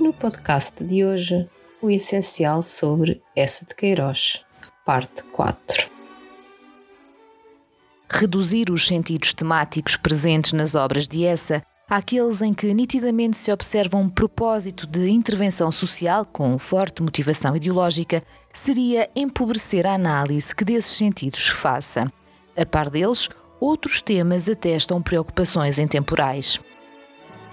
No podcast de hoje, o essencial sobre essa de Queiroz, parte 4. Reduzir os sentidos temáticos presentes nas obras de Essa àqueles em que nitidamente se observa um propósito de intervenção social com forte motivação ideológica seria empobrecer a análise que desses sentidos faça. A par deles, outros temas atestam preocupações intemporais.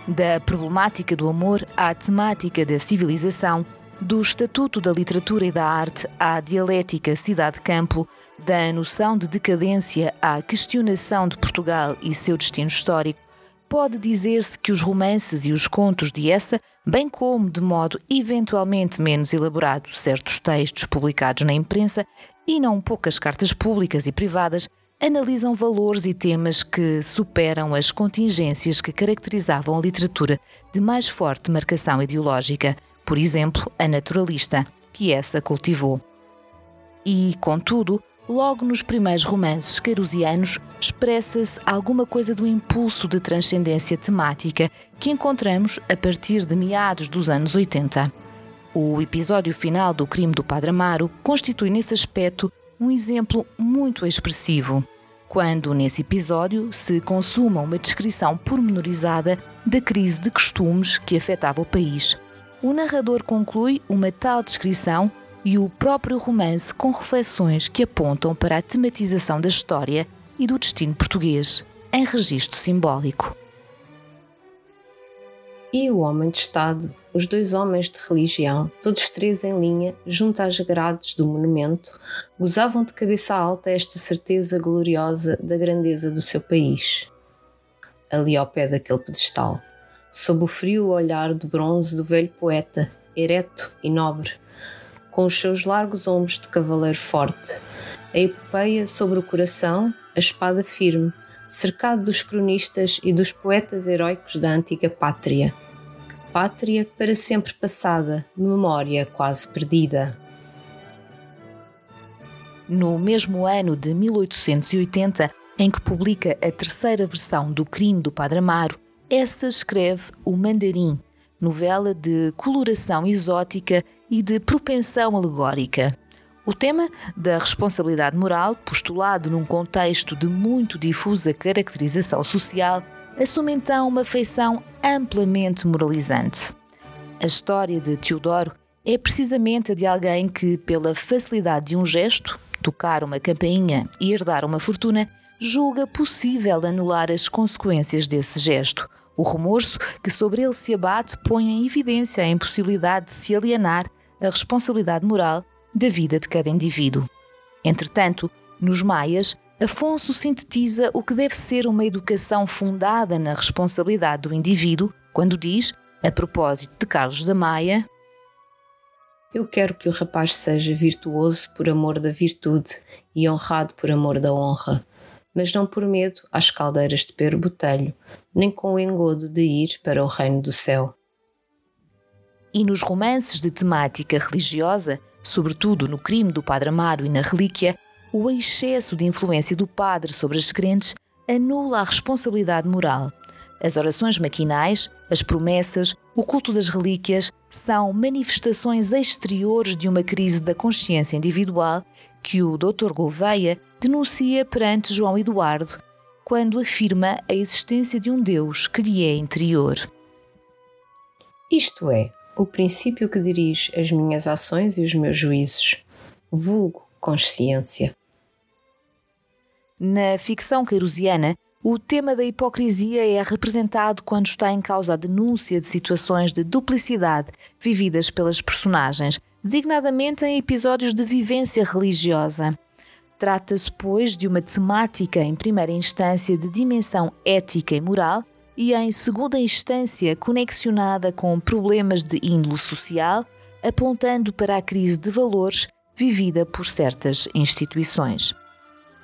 Da problemática do amor à temática da civilização, do estatuto da literatura e da arte à dialética cidade-campo, da noção de decadência à questionação de Portugal e seu destino histórico, pode dizer-se que os romances e os contos de essa, bem como, de modo eventualmente menos elaborado, certos textos publicados na imprensa e não poucas cartas públicas e privadas, analisam valores e temas que superam as contingências que caracterizavam a literatura de mais forte marcação ideológica, por exemplo, a naturalista, que essa cultivou. E, contudo, logo nos primeiros romances queirusianos expressa-se alguma coisa do impulso de transcendência temática que encontramos a partir de meados dos anos 80. O episódio final do crime do Padre Amaro constitui nesse aspecto um exemplo muito expressivo, quando nesse episódio se consuma uma descrição pormenorizada da crise de costumes que afetava o país. O narrador conclui uma tal descrição e o próprio romance com reflexões que apontam para a tematização da história e do destino português, em registro simbólico e o homem de Estado, os dois homens de religião, todos três em linha, junto às grades do monumento, gozavam de cabeça alta esta certeza gloriosa da grandeza do seu país. Ali ao pé daquele pedestal, sob o frio olhar de bronze do velho poeta, ereto e nobre, com os seus largos ombros de cavaleiro forte, a epopeia sobre o coração, a espada firme, cercado dos cronistas e dos poetas heróicos da antiga pátria. Pátria para sempre passada, memória quase perdida. No mesmo ano de 1880, em que publica a terceira versão do Crime do Padre Amaro, essa escreve O Mandarim, novela de coloração exótica e de propensão alegórica. O tema da responsabilidade moral, postulado num contexto de muito difusa caracterização social, assume então uma feição amplamente moralizante. A história de Teodoro é precisamente a de alguém que, pela facilidade de um gesto, tocar uma campainha e herdar uma fortuna, julga possível anular as consequências desse gesto. O remorso que sobre ele se abate põe em evidência a impossibilidade de se alienar a responsabilidade moral da vida de cada indivíduo. Entretanto, nos Maias, Afonso sintetiza o que deve ser uma educação fundada na responsabilidade do indivíduo quando diz, a propósito de Carlos da Maia: Eu quero que o rapaz seja virtuoso por amor da virtude e honrado por amor da honra, mas não por medo às caldeiras de Pero Botelho, nem com o engodo de ir para o reino do céu. E nos romances de temática religiosa, sobretudo no crime do Padre Amaro e na Relíquia, o excesso de influência do padre sobre as crentes anula a responsabilidade moral. As orações maquinais, as promessas, o culto das relíquias são manifestações exteriores de uma crise da consciência individual que o Dr. Gouveia denuncia perante João Eduardo quando afirma a existência de um Deus que lhe é interior. Isto é, o princípio que dirige as minhas ações e os meus juízos, vulgo consciência. Na ficção queirusiana, o tema da hipocrisia é representado quando está em causa a denúncia de situações de duplicidade vividas pelas personagens, designadamente em episódios de vivência religiosa. Trata-se, pois, de uma temática, em primeira instância, de dimensão ética e moral e, em segunda instância, conexionada com problemas de índole social, apontando para a crise de valores vivida por certas instituições.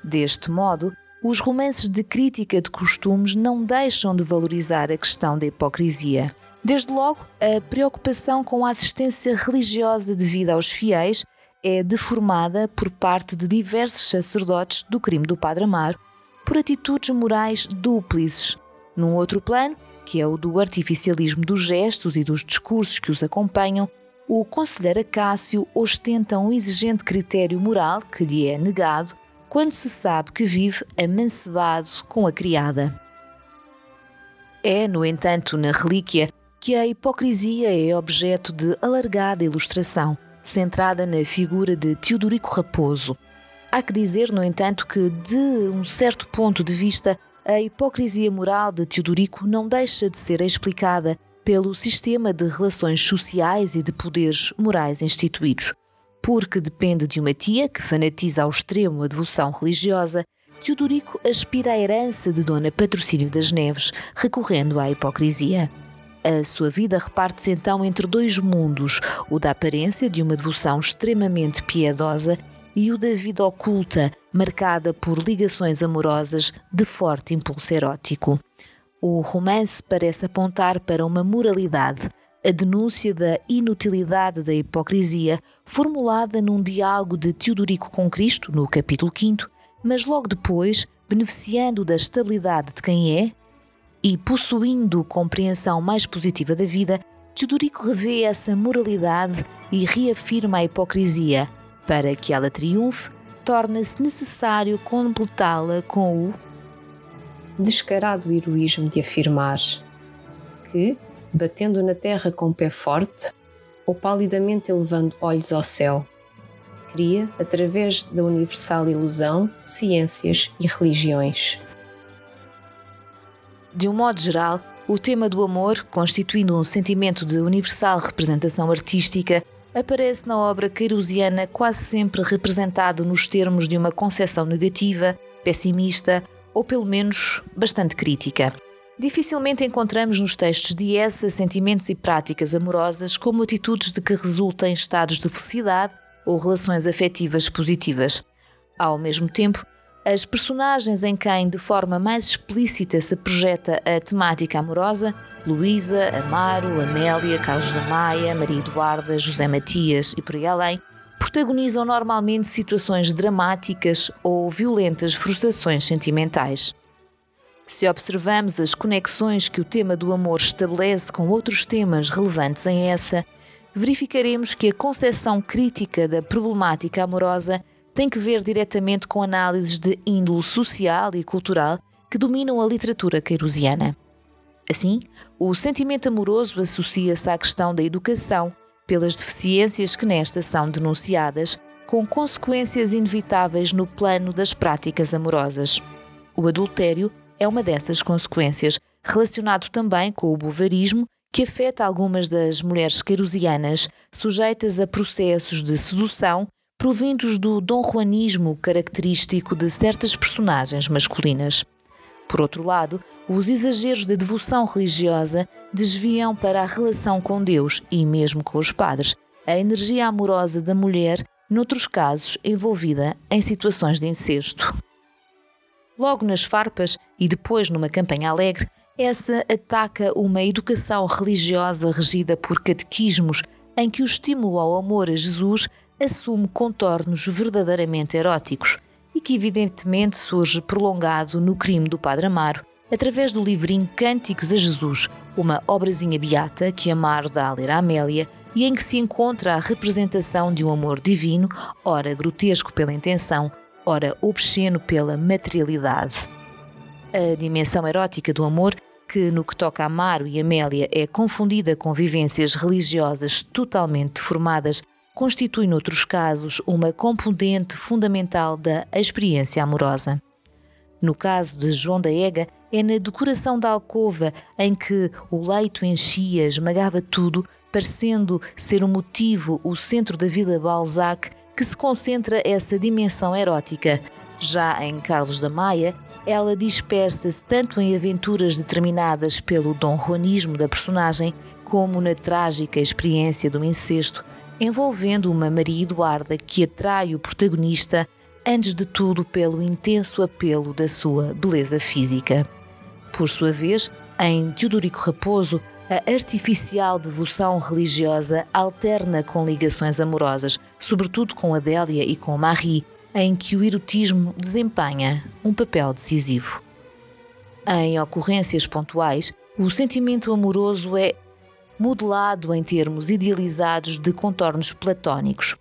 Deste modo, os romances de crítica de costumes não deixam de valorizar a questão da hipocrisia. Desde logo, a preocupação com a assistência religiosa devida aos fiéis é deformada por parte de diversos sacerdotes do crime do Padre Amaro por atitudes morais dúplices, num outro plano, que é o do artificialismo dos gestos e dos discursos que os acompanham, o conselheiro Acácio ostenta um exigente critério moral que lhe é negado quando se sabe que vive amancebado com a criada. É, no entanto, na relíquia que a hipocrisia é objeto de alargada ilustração, centrada na figura de Teodorico Raposo. Há que dizer, no entanto, que, de um certo ponto de vista, a hipocrisia moral de Teodorico não deixa de ser explicada pelo sistema de relações sociais e de poderes morais instituídos. Porque depende de uma tia que fanatiza ao extremo a devoção religiosa, Teodorico aspira à herança de Dona Patrocínio das Neves, recorrendo à hipocrisia. A sua vida reparte-se então entre dois mundos: o da aparência de uma devoção extremamente piedosa e o da vida oculta, marcada por ligações amorosas de forte impulso erótico. O romance parece apontar para uma moralidade, a denúncia da inutilidade da hipocrisia, formulada num diálogo de Teodorico com Cristo, no capítulo 5, mas logo depois, beneficiando da estabilidade de quem é e possuindo compreensão mais positiva da vida, Teodorico revê essa moralidade e reafirma a hipocrisia. Para que ela triunfe, torna-se necessário completá-la com o descarado heroísmo de afirmar que, batendo na terra com o pé forte, ou palidamente elevando olhos ao céu, cria, através da universal ilusão, ciências e religiões. De um modo geral, o tema do amor, constituindo um sentimento de universal representação artística, aparece na obra queirosiana quase sempre representado nos termos de uma concepção negativa, pessimista ou pelo menos bastante crítica. Dificilmente encontramos nos textos de essa sentimentos e práticas amorosas como atitudes de que resultem estados de felicidade ou relações afetivas positivas. Ao mesmo tempo, as personagens em quem de forma mais explícita se projeta a temática amorosa, Luísa, Amaro, Amélia, Carlos da Maia, Maria Eduarda, José Matias e por aí além, protagonizam normalmente situações dramáticas ou violentas frustrações sentimentais. Se observamos as conexões que o tema do amor estabelece com outros temas relevantes em essa, verificaremos que a concepção crítica da problemática amorosa tem que ver diretamente com análises de índole social e cultural que dominam a literatura queirosiana. Assim, o sentimento amoroso associa-se à questão da educação, pelas deficiências que nesta são denunciadas, com consequências inevitáveis no plano das práticas amorosas. O adultério é uma dessas consequências, relacionado também com o bovarismo, que afeta algumas das mulheres queirosianas, sujeitas a processos de sedução provindos do donjuanismo característico de certas personagens masculinas. Por outro lado, os exageros de devoção religiosa desviam para a relação com Deus e mesmo com os padres a energia amorosa da mulher, noutros casos envolvida em situações de incesto. Logo nas farpas e depois numa campanha alegre, essa ataca uma educação religiosa regida por catequismos em que o estímulo ao amor a Jesus assume contornos verdadeiramente eróticos e que evidentemente surge prolongado no crime do Padre Amaro, através do livrinho Cânticos a Jesus, uma obrazinha beata que Amaro dá a ler a Amélia e em que se encontra a representação de um amor divino, ora grotesco pela intenção, ora obsceno pela materialidade. A dimensão erótica do amor que, no que toca a Amaro e Amélia, é confundida com vivências religiosas totalmente deformadas constitui, noutros casos, uma componente fundamental da experiência amorosa. No caso de João da Ega, é na decoração da alcova em que o leito enchia, esmagava tudo, parecendo ser o motivo, o centro da vida Balzac, que se concentra essa dimensão erótica. Já em Carlos da Maia, ela dispersa-se tanto em aventuras determinadas pelo dom juanismo da personagem, como na trágica experiência do incesto, envolvendo uma Maria Eduarda que atrai o protagonista, antes de tudo pelo intenso apelo da sua beleza física. Por sua vez, em Teodorico Raposo, a artificial devoção religiosa alterna com ligações amorosas, sobretudo com Adélia e com Marie, em que o erotismo desempenha um papel decisivo. Em ocorrências pontuais, o sentimento amoroso é modelado em termos idealizados de contornos platónicos.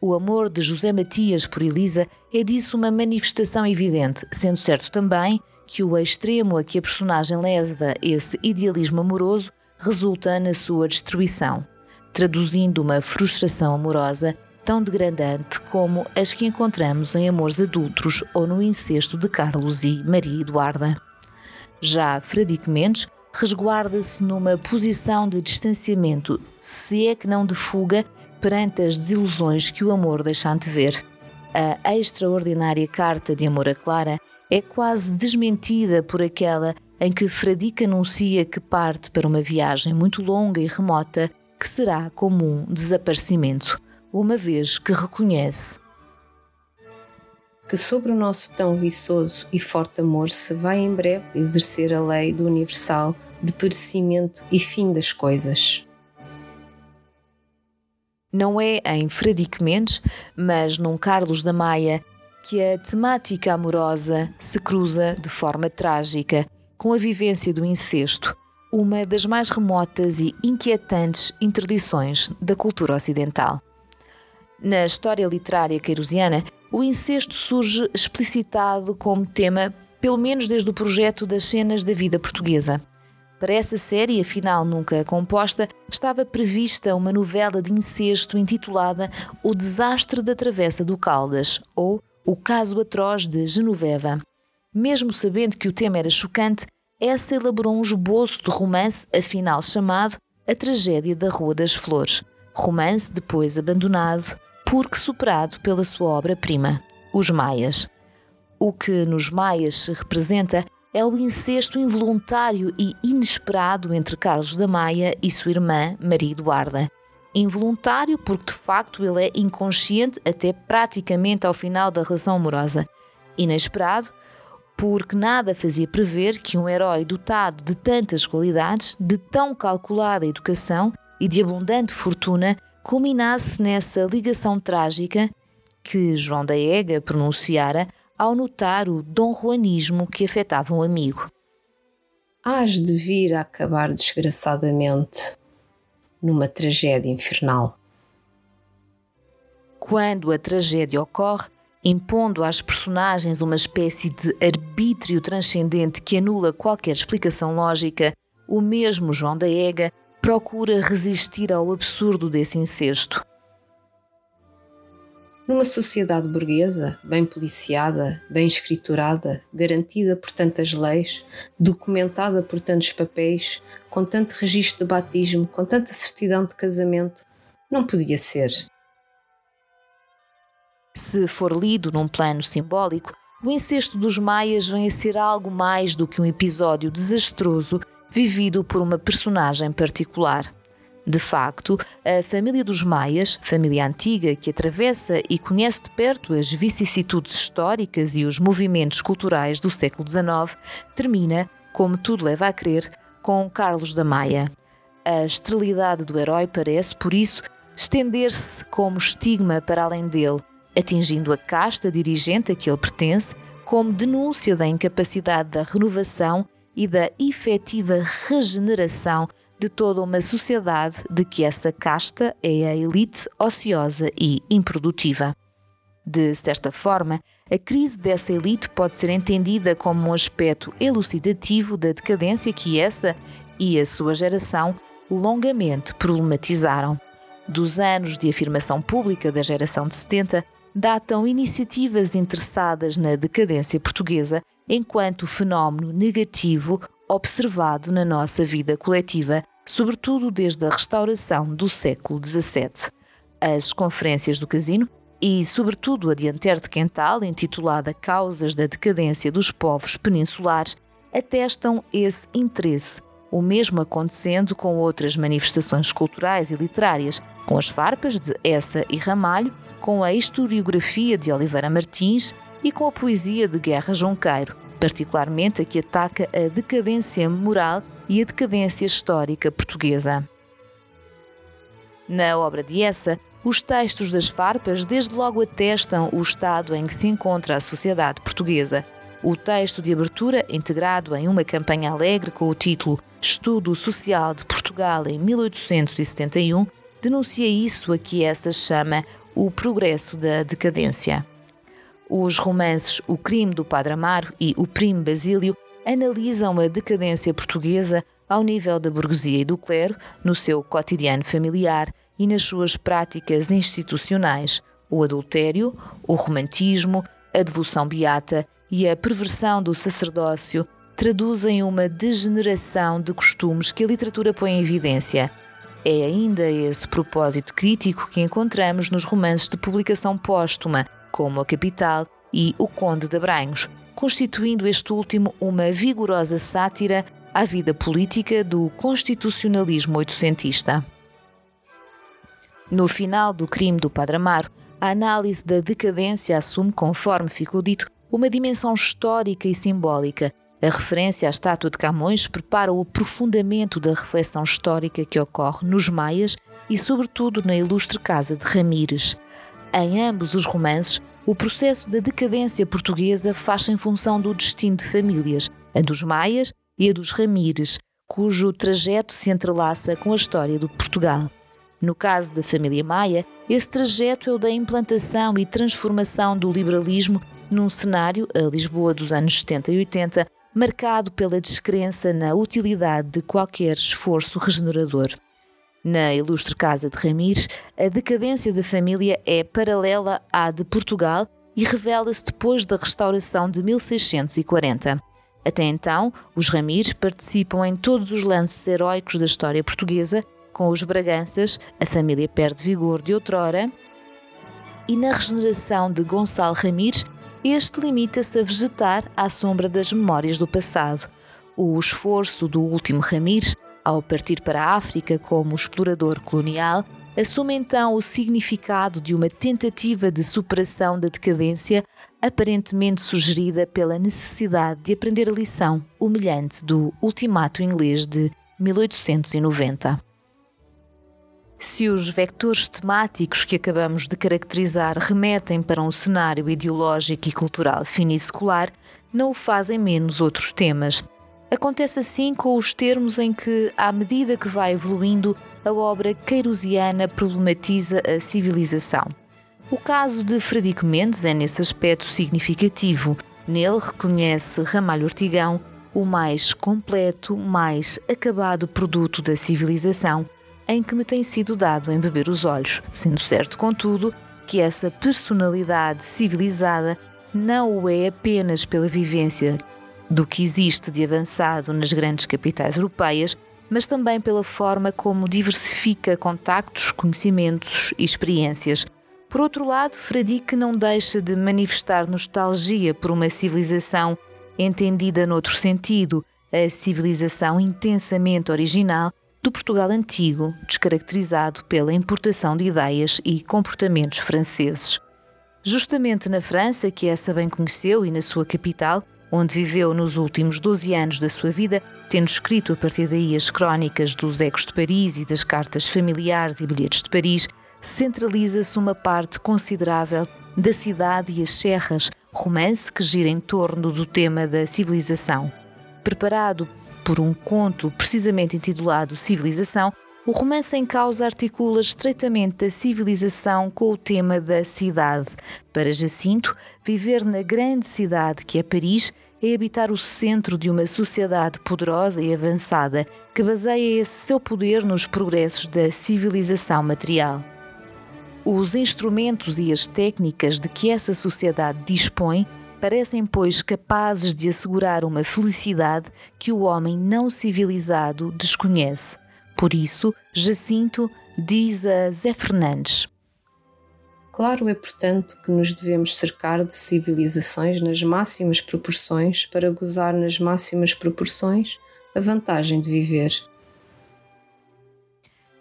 O amor de José Matias por Elisa é disso uma manifestação evidente, sendo certo também que o extremo a que a personagem leva esse idealismo amoroso resulta na sua destruição, traduzindo uma frustração amorosa tão degradante como as que encontramos em Amores Adultos ou no incesto de Carlos e Maria Eduarda. Já Fradique Mendes resguarda-se numa posição de distanciamento, se é que não de fuga, perante as desilusões que o amor deixa antever. A extraordinária carta de amor a Clara é quase desmentida por aquela em que Fradique anuncia que parte para uma viagem muito longa e remota que será como um desaparecimento uma vez que reconhece que sobre o nosso tão viçoso e forte amor se vai em breve exercer a lei do universal de perecimento e fim das coisas. Não é em Fradique Mendes, mas num Carlos da Maia, que a temática amorosa se cruza de forma trágica com a vivência do incesto, uma das mais remotas e inquietantes interdições da cultura ocidental. Na história literária queirosiana, o incesto surge explicitado como tema, pelo menos desde o projeto das cenas da vida portuguesa. Para essa série, afinal nunca composta, estava prevista uma novela de incesto intitulada O Desastre da Travessa do Caldas, ou O Caso Atroz de Genoveva. Mesmo sabendo que o tema era chocante, essa elaborou um esboço de romance, afinal chamado A Tragédia da Rua das Flores. Romance depois abandonado porque superado pela sua obra-prima, Os Maias. O que nos Maias se representa é o incesto involuntário e inesperado entre Carlos da Maia e sua irmã Maria Eduarda. Involuntário porque de facto ele é inconsciente até praticamente ao final da relação amorosa. Inesperado porque nada fazia prever que um herói dotado de tantas qualidades, de tão calculada educação e de abundante fortuna culminasse nessa ligação trágica que João da Ega pronunciara ao notar o dom juanismo que afetava um amigo. Hás de vir a acabar desgraçadamente numa tragédia infernal. Quando a tragédia ocorre, impondo às personagens uma espécie de arbítrio transcendente que anula qualquer explicação lógica, o mesmo João da Ega procura resistir ao absurdo desse incesto. Numa sociedade burguesa, bem policiada, bem escriturada, garantida por tantas leis, documentada por tantos papéis, com tanto registro de batismo, com tanta certidão de casamento, não podia ser. Se for lido num plano simbólico, o incesto dos maias vem a ser algo mais do que um episódio desastroso vivido por uma personagem particular. De facto, a família dos Maias, família antiga que atravessa e conhece de perto as vicissitudes históricas e os movimentos culturais do século XIX, termina, como tudo leva a crer, com Carlos da Maia. A esterilidade do herói parece, por isso, estender-se como estigma para além dele, atingindo a casta dirigente a que ele pertence, como denúncia da incapacidade da renovação e da efetiva regeneração de toda uma sociedade de que essa casta é a elite ociosa e improdutiva. De certa forma, a crise dessa elite pode ser entendida como um aspecto elucidativo da decadência que essa e a sua geração longamente problematizaram. Dos anos de afirmação pública da geração de 70, datam iniciativas interessadas na decadência portuguesa enquanto fenómeno negativo observado na nossa vida coletiva, sobretudo desde a restauração do século XVII. As conferências do casino e, sobretudo, a de Anter de Quental, intitulada Causas da Decadência dos Povos Peninsulares, atestam esse interesse, o mesmo acontecendo com outras manifestações culturais e literárias, com as farpas de Essa e Ramalho, com a historiografia de Oliveira Martins e com a poesia de Guerra Junqueiro, particularmente a que ataca a decadência moral e a decadência histórica portuguesa. Na obra de Essa, os textos das farpas desde logo atestam o estado em que se encontra a sociedade portuguesa. O texto de abertura, integrado em uma campanha alegre com o título Estudo Social de Portugal em 1871, denuncia isso a que essa chama o progresso da decadência. Os romances O Crime do Padre Amaro e O Primo Basílio analisam a decadência portuguesa ao nível da burguesia e do clero, no seu cotidiano familiar e nas suas práticas institucionais, o adultério, o romantismo, a devoção beata e a perversão do sacerdócio traduzem uma degeneração de costumes que a literatura põe em evidência. É ainda esse propósito crítico que encontramos nos romances de publicação póstuma, como A Capital e O Conde de Abranhos, constituindo este último uma vigorosa sátira à vida política do constitucionalismo oitocentista. No final do crime do Padre Amaro, a análise da decadência assume, conforme ficou dito, uma dimensão histórica e simbólica. A referência à estátua de Camões prepara o aprofundamento da reflexão histórica que ocorre nos Maias e, sobretudo, na ilustre casa de Ramires. Em ambos os romances, o processo da decadência portuguesa faz em função do destino de famílias, a dos Maias e a dos Ramires, cujo trajeto se entrelaça com a história do Portugal. No caso da família Maia, esse trajeto é o da implantação e transformação do liberalismo num cenário, a Lisboa dos anos 70 e 80, marcado pela descrença na utilidade de qualquer esforço regenerador. Na ilustre casa de Ramires, a decadência da família é paralela à de Portugal e revela-se depois da restauração de 1640. Até então, os Ramires participam em todos os lances heróicos da história portuguesa com os Braganças, a família perde vigor de outrora, e na regeneração de Gonçalo Ramires, este limita-se a vegetar à sombra das memórias do passado. O esforço do último Ramires, ao partir para a África como explorador colonial, assume então o significado de uma tentativa de superação da decadência, aparentemente sugerida pela necessidade de aprender a lição humilhante do Ultimato Inglês de 1890. Se os vectores temáticos que acabamos de caracterizar remetem para um cenário ideológico e cultural finiscolar, não o fazem menos outros temas. Acontece assim com os termos em que, à medida que vai evoluindo, a obra queirosiana problematiza a civilização. O caso de Frederico Mendes é nesse aspecto significativo. Nele reconhece Ramalho Ortigão o mais completo, mais acabado produto da civilização em que me tem sido dado em beber os olhos, sendo certo, contudo, que essa personalidade civilizada não o é apenas pela vivência do que existe de avançado nas grandes capitais europeias, mas também pela forma como diversifica contactos, conhecimentos e experiências. Por outro lado, Fradique não deixa de manifestar nostalgia por uma civilização entendida noutro sentido, a civilização intensamente original do Portugal antigo, descaracterizado pela importação de ideias e comportamentos franceses. Justamente na França, que essa bem conheceu, e na sua capital, onde viveu nos últimos 12 anos da sua vida, tendo escrito a partir daí as crónicas dos Ecos de Paris e das cartas familiares e bilhetes de Paris, centraliza-se uma parte considerável da cidade e as serras, romance que gira em torno do tema da civilização. Preparado por um conto precisamente intitulado Civilização, o romance em causa articula estreitamente a civilização com o tema da cidade. Para Jacinto, viver na grande cidade que é Paris é habitar o centro de uma sociedade poderosa e avançada que baseia esse seu poder nos progressos da civilização material. Os instrumentos e as técnicas de que essa sociedade dispõe parecem, pois, capazes de assegurar uma felicidade que o homem não civilizado desconhece. Por isso, Jacinto diz a Zé Fernandes. Claro é, portanto, que nos devemos cercar de civilizações nas máximas proporções para gozar nas máximas proporções a vantagem de viver.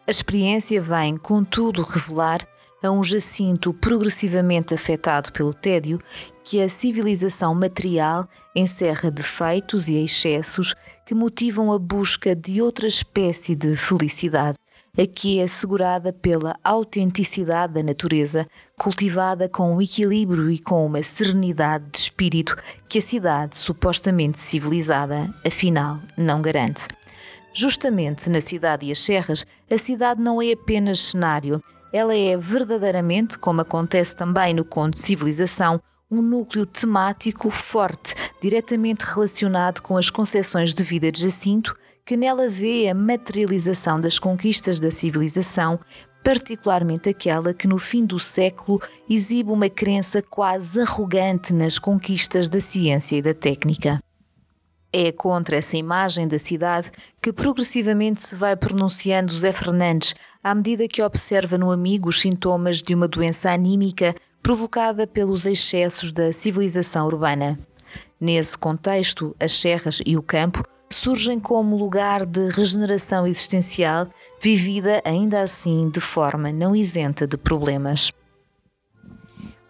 A experiência vem, contudo, revelar a um Jacinto progressivamente afetado pelo tédio que a civilização material encerra defeitos e excessos que motivam a busca de outra espécie de felicidade, a que é assegurada pela autenticidade da natureza, cultivada com um equilíbrio e com uma serenidade de espírito que a cidade supostamente civilizada, afinal, não garante. Justamente na cidade e as serras, a cidade não é apenas cenário, ela é verdadeiramente, como acontece também no conto Civilização, um núcleo temático forte, diretamente relacionado com as concepções de vida de Jacinto, que nela vê a materialização das conquistas da civilização, particularmente aquela que no fim do século exibe uma crença quase arrogante nas conquistas da ciência e da técnica. É contra essa imagem da cidade que progressivamente se vai pronunciando Zé Fernandes, à medida que observa no amigo os sintomas de uma doença anímica provocada pelos excessos da civilização urbana. Nesse contexto, as serras e o campo surgem como lugar de regeneração existencial, vivida ainda assim de forma não isenta de problemas.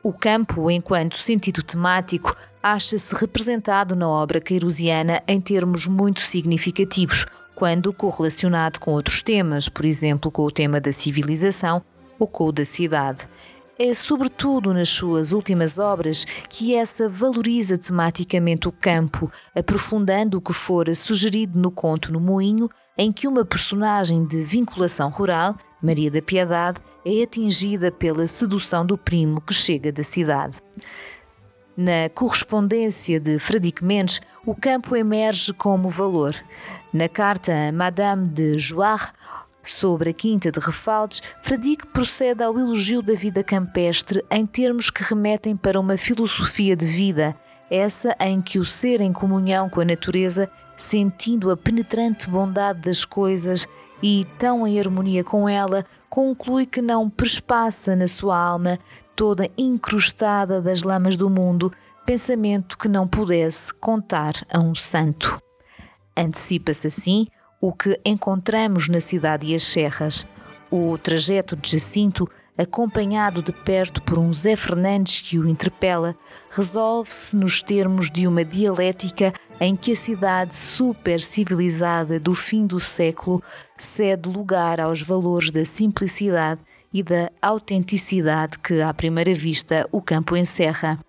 O campo, enquanto sentido temático, acha-se representado na obra queirusiana em termos muito significativos, quando correlacionado com outros temas, por exemplo, com o tema da civilização ou com o da cidade. É sobretudo nas suas últimas obras que essa valoriza tematicamente o campo, aprofundando o que fora sugerido no conto No Moinho, em que uma personagem de vinculação rural, Maria da Piedade, é atingida pela sedução do primo que chega da cidade. Na correspondência de Fradique Mendes, o campo emerge como valor. Na carta a Madame de Joire, sobre a Quinta de Refaldes, Fradique procede ao elogio da vida campestre em termos que remetem para uma filosofia de vida, essa em que o ser em comunhão com a natureza, sentindo a penetrante bondade das coisas e tão em harmonia com ela, conclui que não perspassa na sua alma toda incrustada das lamas do mundo, pensamento que não pudesse contar a um santo. Antecipa-se assim o que encontramos na cidade e as serras, o trajeto de Jacinto, acompanhado de perto por um Zé Fernandes que o interpela, resolve-se nos termos de uma dialética em que a cidade super civilizada do fim do século cede lugar aos valores da simplicidade e da autenticidade que, à primeira vista, o campo encerra.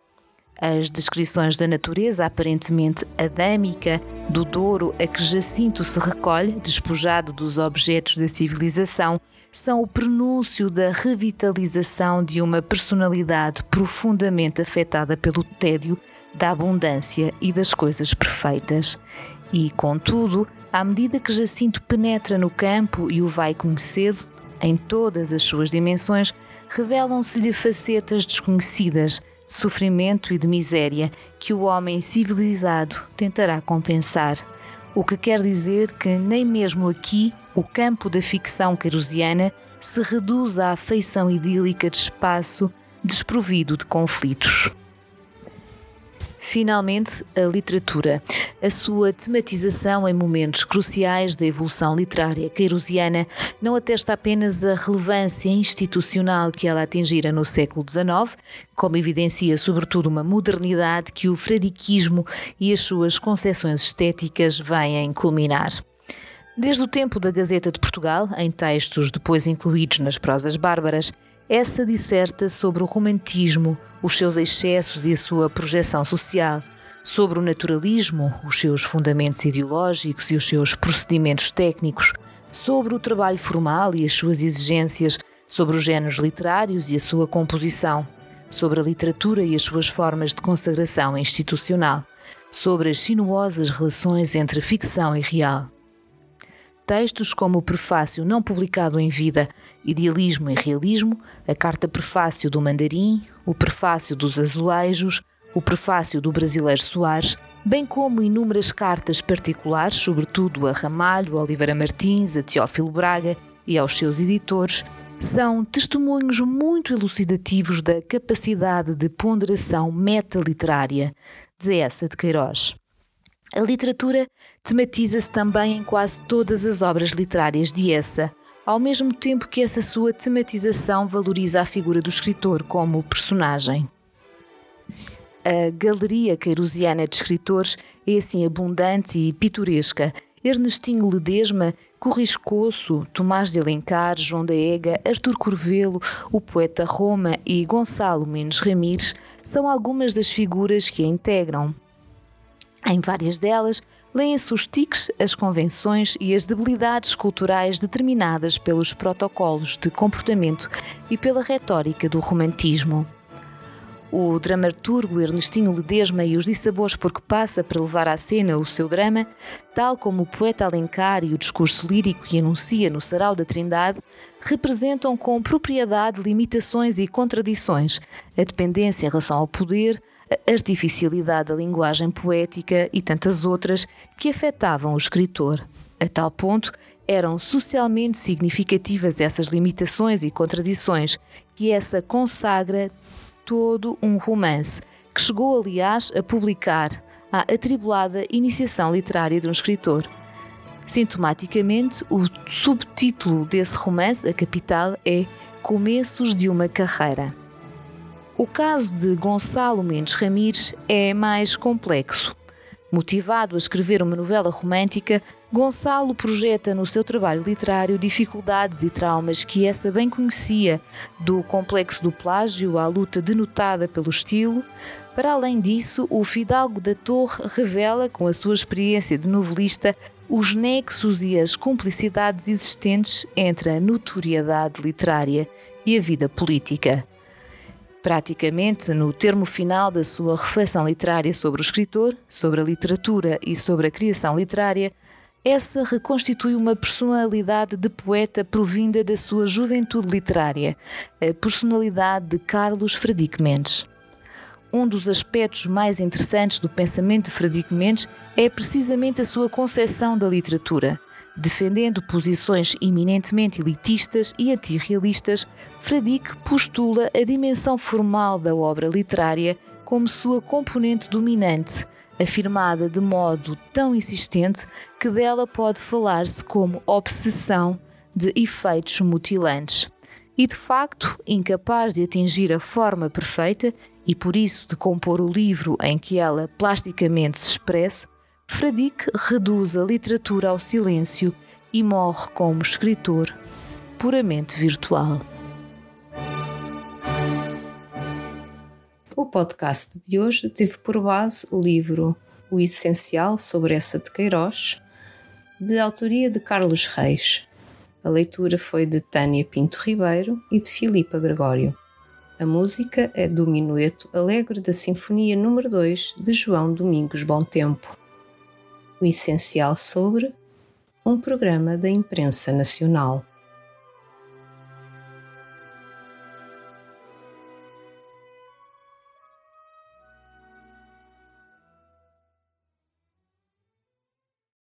As descrições da natureza aparentemente adâmica do Douro a que Jacinto se recolhe, despojado dos objetos da civilização, são o prenúncio da revitalização de uma personalidade profundamente afetada pelo tédio, da abundância e das coisas perfeitas. E, contudo, à medida que Jacinto penetra no campo e o vai conhecendo, em todas as suas dimensões, revelam-se-lhe facetas desconhecidas de sofrimento e de miséria que o homem civilizado tentará compensar. O que quer dizer que nem mesmo aqui o campo da ficção querusiana se reduz à afeição idílica de espaço desprovido de conflitos. Finalmente, a literatura. A sua tematização em momentos cruciais da evolução literária queirosiana não atesta apenas a relevância institucional que ela atingira no século XIX, como evidencia sobretudo uma modernidade que o fradiquismo e as suas concepções estéticas vêm culminar. Desde o tempo da Gazeta de Portugal, em textos depois incluídos nas prosas bárbaras, essa disserta sobre o romantismo, os seus excessos e a sua projeção social, sobre o naturalismo, os seus fundamentos ideológicos e os seus procedimentos técnicos, sobre o trabalho formal e as suas exigências, sobre os géneros literários e a sua composição, sobre a literatura e as suas formas de consagração institucional, sobre as sinuosas relações entre ficção e real. Textos como o prefácio não publicado em vida, Idealismo e Realismo, a carta prefácio do Mandarim, o prefácio dos Azulejos, o prefácio do Brasileiro Soares, bem como inúmeras cartas particulares, sobretudo a Ramalho, a Oliveira Martins, a Teófilo Braga e aos seus editores, são testemunhos muito elucidativos da capacidade de ponderação metaliterária de essa de Queiroz. A literatura tematiza-se também em quase todas as obras literárias de Essa, ao mesmo tempo que essa sua tematização valoriza a figura do escritor como personagem. A galeria queirusiana de escritores é assim abundante e pitoresca. Ernestinho Ledesma, Corriscoço, Tomás de Alencar, João da Ega, Artur Corvelo, o poeta Roma e Gonçalo Mendes Ramires são algumas das figuras que a integram. Em várias delas, leem-se os tiques, as convenções e as debilidades culturais determinadas pelos protocolos de comportamento e pela retórica do romantismo. O dramaturgo Ernestinho Ledesma e os dissabores por que passa para levar à cena o seu drama, tal como o poeta Alencar e o discurso lírico que anuncia no Sarau da Trindade, representam com propriedade limitações e contradições, a dependência em relação ao poder, a artificialidade da linguagem poética e tantas outras que afetavam o escritor. A tal ponto, eram socialmente significativas essas limitações e contradições que essa consagra todo um romance, que chegou, aliás, a publicar a atribulada iniciação literária de um escritor. Sintomaticamente, o subtítulo desse romance, A Capital, é Começos de uma Carreira. O caso de Gonçalo Mendes Ramires é mais complexo. Motivado a escrever uma novela romântica, Gonçalo projeta no seu trabalho literário dificuldades e traumas que essa bem conhecia, do complexo do plágio à luta denotada pelo estilo. Para além disso, o Fidalgo da Torre revela, com a sua experiência de novelista, os nexos e as cumplicidades existentes entre a notoriedade literária e a vida política. Praticamente no termo final da sua reflexão literária sobre o escritor, sobre a literatura e sobre a criação literária, essa reconstitui uma personalidade de poeta provinda da sua juventude literária, a personalidade de Carlos Fradique Mendes. Um dos aspectos mais interessantes do pensamento de Fradique Mendes é precisamente a sua concepção da literatura. Defendendo posições eminentemente elitistas e antirrealistas, Fradique postula a dimensão formal da obra literária como sua componente dominante, afirmada de modo tão insistente que dela pode falar-se como obsessão de efeitos mutilantes. E de facto, incapaz de atingir a forma perfeita e por isso de compor o livro em que ela plasticamente se expresse, Fradique reduz a literatura ao silêncio e morre como escritor puramente virtual. O podcast de hoje teve por base o livro O Essencial sobre essa de Queiroz, de autoria de Carlos Reis. A leitura foi de Tânia Pinto Ribeiro e de Filipa Gregório. A música é do Minueto Alegre da Sinfonia número 2 de João Domingos Bom Tempo o essencial sobre um programa da imprensa nacional.